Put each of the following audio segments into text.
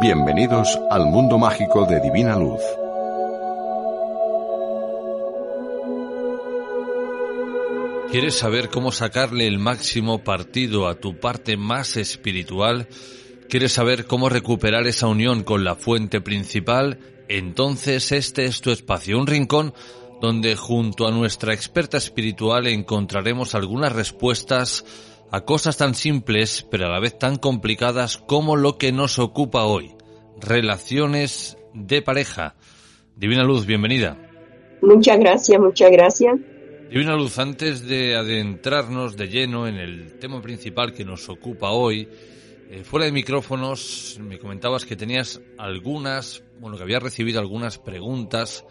Bienvenidos al mundo mágico de Divina Luz. ¿Quieres saber cómo sacarle el máximo partido a tu parte más espiritual? ¿Quieres saber cómo recuperar esa unión con la fuente principal? Entonces este es tu espacio, un rincón donde junto a nuestra experta espiritual encontraremos algunas respuestas a cosas tan simples pero a la vez tan complicadas como lo que nos ocupa hoy, relaciones de pareja. Divina Luz, bienvenida. Muchas gracias, muchas gracias. Divina Luz, antes de adentrarnos de lleno en el tema principal que nos ocupa hoy, eh, fuera de micrófonos me comentabas que tenías algunas, bueno, que habías recibido algunas preguntas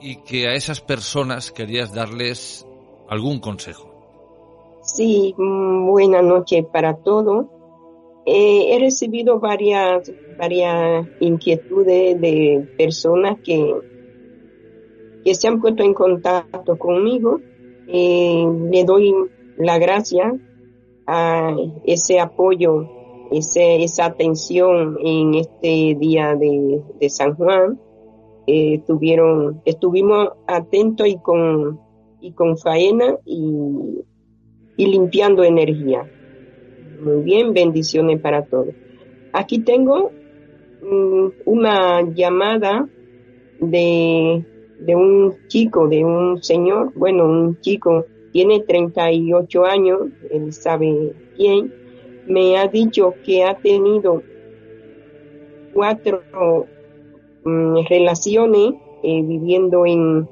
y que a esas personas querías darles algún consejo. Sí, mm, buena noche para todos. Eh, he recibido varias, varias inquietudes de personas que, que se han puesto en contacto conmigo. Eh, le doy la gracia a ese apoyo, ese, esa atención en este día de, San Juan. Eh, tuvieron, estuvimos atentos y con, y con faena y y limpiando energía. Muy bien, bendiciones para todos. Aquí tengo mm, una llamada de, de un chico, de un señor, bueno, un chico, tiene 38 años, él sabe quién, me ha dicho que ha tenido cuatro mm, relaciones eh, viviendo en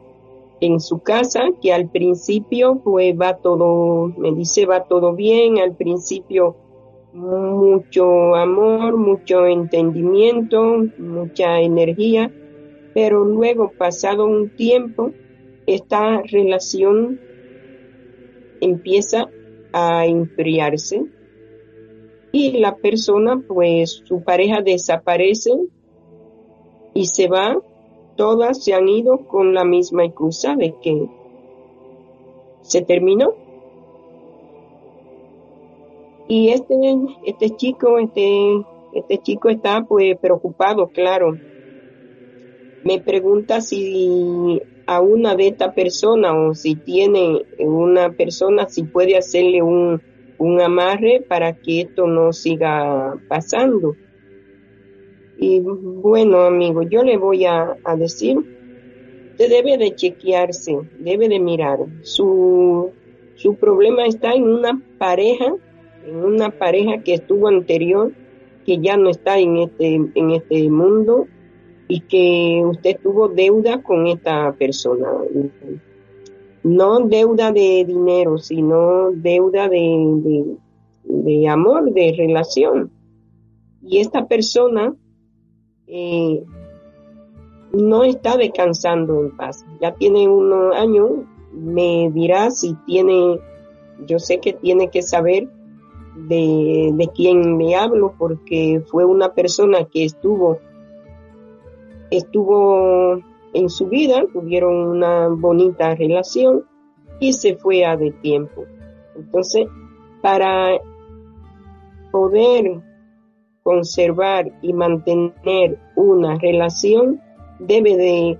en su casa, que al principio pues va todo, me dice va todo bien, al principio mucho amor, mucho entendimiento, mucha energía, pero luego pasado un tiempo esta relación empieza a enfriarse y la persona pues su pareja desaparece y se va todas se han ido con la misma excusa de que se terminó. Y este, este chico, este, este chico está pues preocupado, claro. Me pregunta si a una de estas personas o si tiene una persona, si puede hacerle un, un amarre para que esto no siga pasando. Y bueno, amigo, yo le voy a, decir, usted debe de chequearse, debe de mirar. Su, su problema está en una pareja, en una pareja que estuvo anterior, que ya no está en este, en este mundo y que usted tuvo deuda con esta persona. No deuda de dinero, sino deuda de, de amor, de relación. Y esta persona eh, no está descansando en paz. Ya tiene unos años, me dirá si tiene, yo sé que tiene que saber de, de quién me hablo porque fue una persona que estuvo, estuvo en su vida, tuvieron una bonita relación y se fue a de tiempo. Entonces, para poder conservar y mantener una relación, debe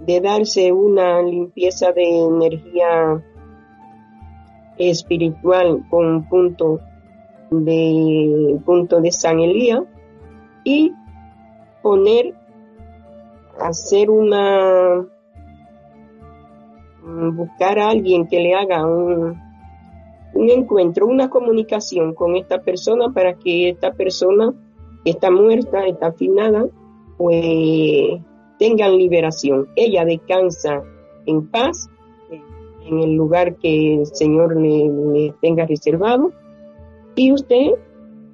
de, darse una limpieza de energía espiritual con punto de punto de San Elías y poner hacer una buscar a alguien que le haga un, un encuentro, una comunicación con esta persona para que esta persona que está muerta, está afinada, pues tengan liberación. Ella descansa en paz en el lugar que el Señor le, tenga reservado y usted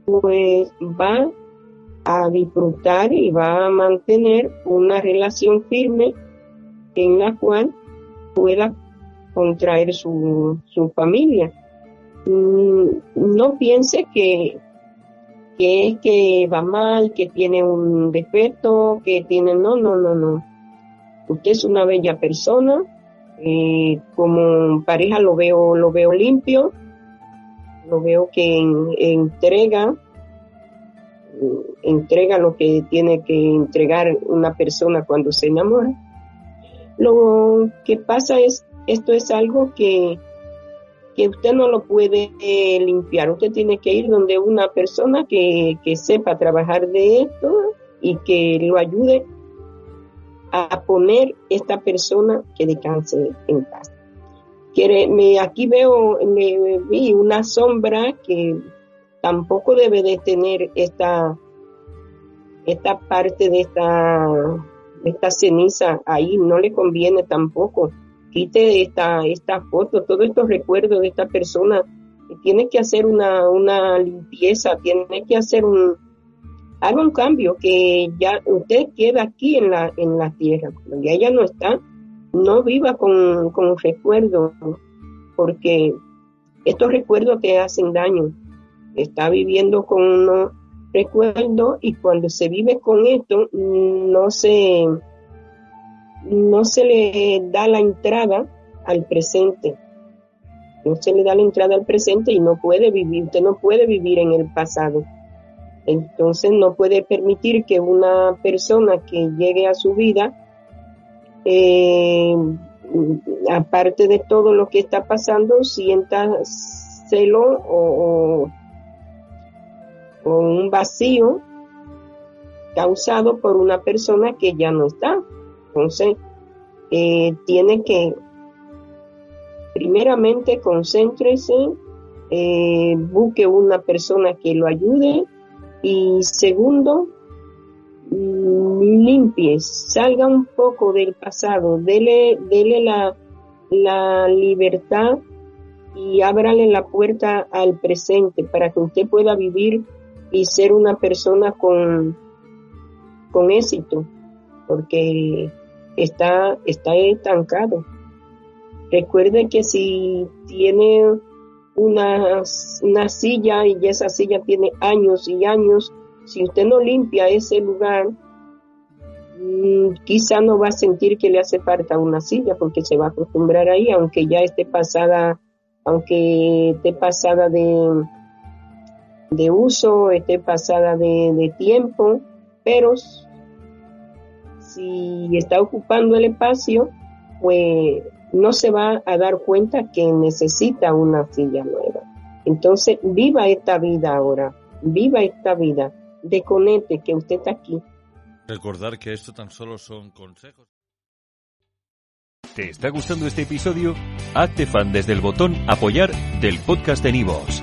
pues va a disfrutar y va a mantener una relación firme en la cual pueda contraer su, su familia. Mm, no piense que, que es que va mal, que tiene un defecto, que tiene, no, no, no, no. Usted es una bella persona, eh, como pareja lo veo, lo veo limpio, lo veo que entrega, entrega lo que tiene que entregar una persona cuando se enamora. Lo que pasa es, esto es algo que, que usted no lo puede eh, limpiar. Usted tiene que ir donde una persona que, que sepa trabajar de esto y que lo ayude a poner esta persona que descanse en paz. Me, aquí veo, vi una sombra que tampoco debe de tener esta, esta parte de esta, esta ceniza ahí, no le conviene tampoco. Quite esta, esta foto, todos estos recuerdos de esta persona. Tiene que hacer una, una limpieza, tiene que hacer un, haga un cambio, que ya usted queda aquí en la, en la tierra. Cuando ya ella no está, no viva con, con recuerdos, porque estos recuerdos te hacen daño. Está viviendo con unos recuerdos y cuando se vive con esto, no se, no se le da la entrada al presente. No se le da la entrada al presente y no puede vivir, usted no puede vivir en el pasado. Entonces no puede permitir que una persona que llegue a su vida, eh, aparte de todo lo que está pasando, sienta celo o, un vacío causado por una persona que ya no está. Entonces, eh, tiene que, primeramente, concéntrese, eh, busque una persona que lo ayude, y segundo, mm, limpie, salga un poco del pasado, dele, dele la, la libertad y ábrale la puerta al presente para que usted pueda vivir y ser una persona con, con éxito, porque está, está estancado. Recuerde que si tiene una, una silla y esa silla tiene años y años, si usted no limpia ese lugar, mm, quizá no va a sentir que le hace falta una silla porque se va a acostumbrar ahí, aunque ya esté pasada, aunque esté pasada de, de uso, esté pasada de, de tiempo, pero si está ocupando el espacio, pues no se va a dar cuenta que necesita una silla nueva. Entonces, viva esta vida ahora, viva esta vida, desconecte que usted está aquí. Recordar que esto tan solo son consejos. ¿Te está gustando este episodio? Hazte fan desde el botón apoyar del podcast de Nivos.